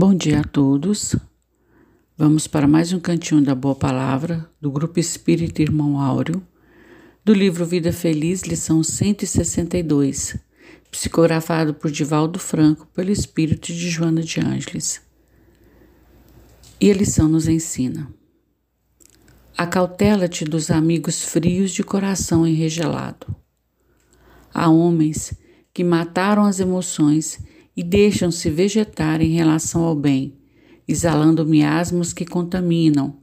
Bom dia a todos. Vamos para mais um cantinho da Boa Palavra do Grupo Espírita Irmão Áureo, do livro Vida Feliz, lição 162, psicografado por Divaldo Franco pelo Espírito de Joana de Ângeles. E a lição nos ensina: Acautela-te dos amigos frios de coração enregelado. Há homens que mataram as emoções e deixam-se vegetar em relação ao bem, exalando miasmos que contaminam,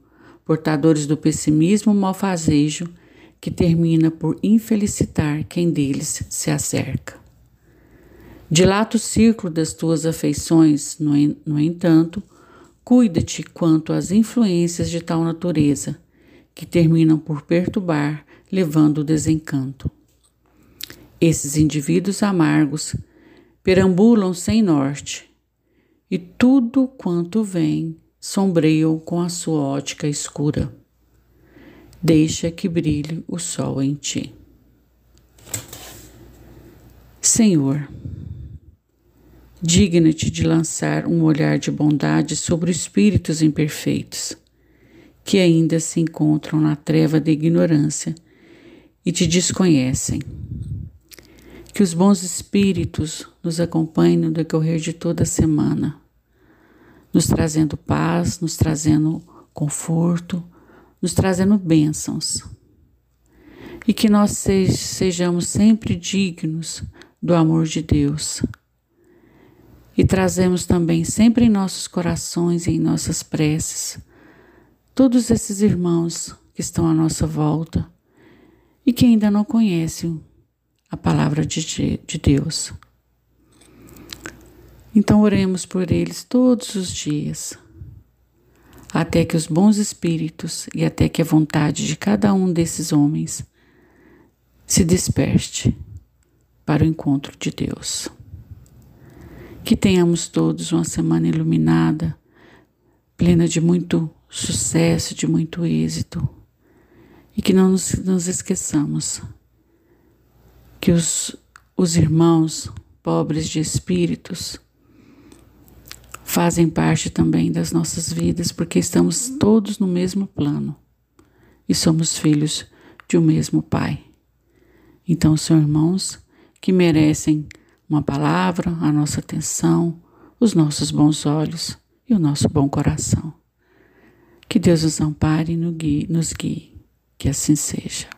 portadores do pessimismo malfazejo que termina por infelicitar quem deles se acerca. Dilata o círculo das tuas afeições, no, no entanto, cuida-te quanto às influências de tal natureza, que terminam por perturbar, levando o desencanto. Esses indivíduos amargos perambulam sem norte, e tudo quanto vem sombreiam com a sua ótica escura. Deixa que brilhe o sol em ti. Senhor, digna-te de lançar um olhar de bondade sobre os espíritos imperfeitos, que ainda se encontram na treva da ignorância e te desconhecem que os bons espíritos nos acompanhem no decorrer de toda a semana, nos trazendo paz, nos trazendo conforto, nos trazendo bênçãos. E que nós sejamos sempre dignos do amor de Deus. E trazemos também sempre em nossos corações e em nossas preces todos esses irmãos que estão à nossa volta e que ainda não conhecem a palavra de, de Deus. Então oremos por eles todos os dias, até que os bons espíritos e até que a vontade de cada um desses homens se desperte para o encontro de Deus. Que tenhamos todos uma semana iluminada, plena de muito sucesso, de muito êxito, e que não nos, nos esqueçamos que os, os irmãos pobres de espíritos fazem parte também das nossas vidas, porque estamos todos no mesmo plano e somos filhos de um mesmo Pai. Então, são irmãos que merecem uma palavra, a nossa atenção, os nossos bons olhos e o nosso bom coração. Que Deus nos ampare e nos guie, que assim seja.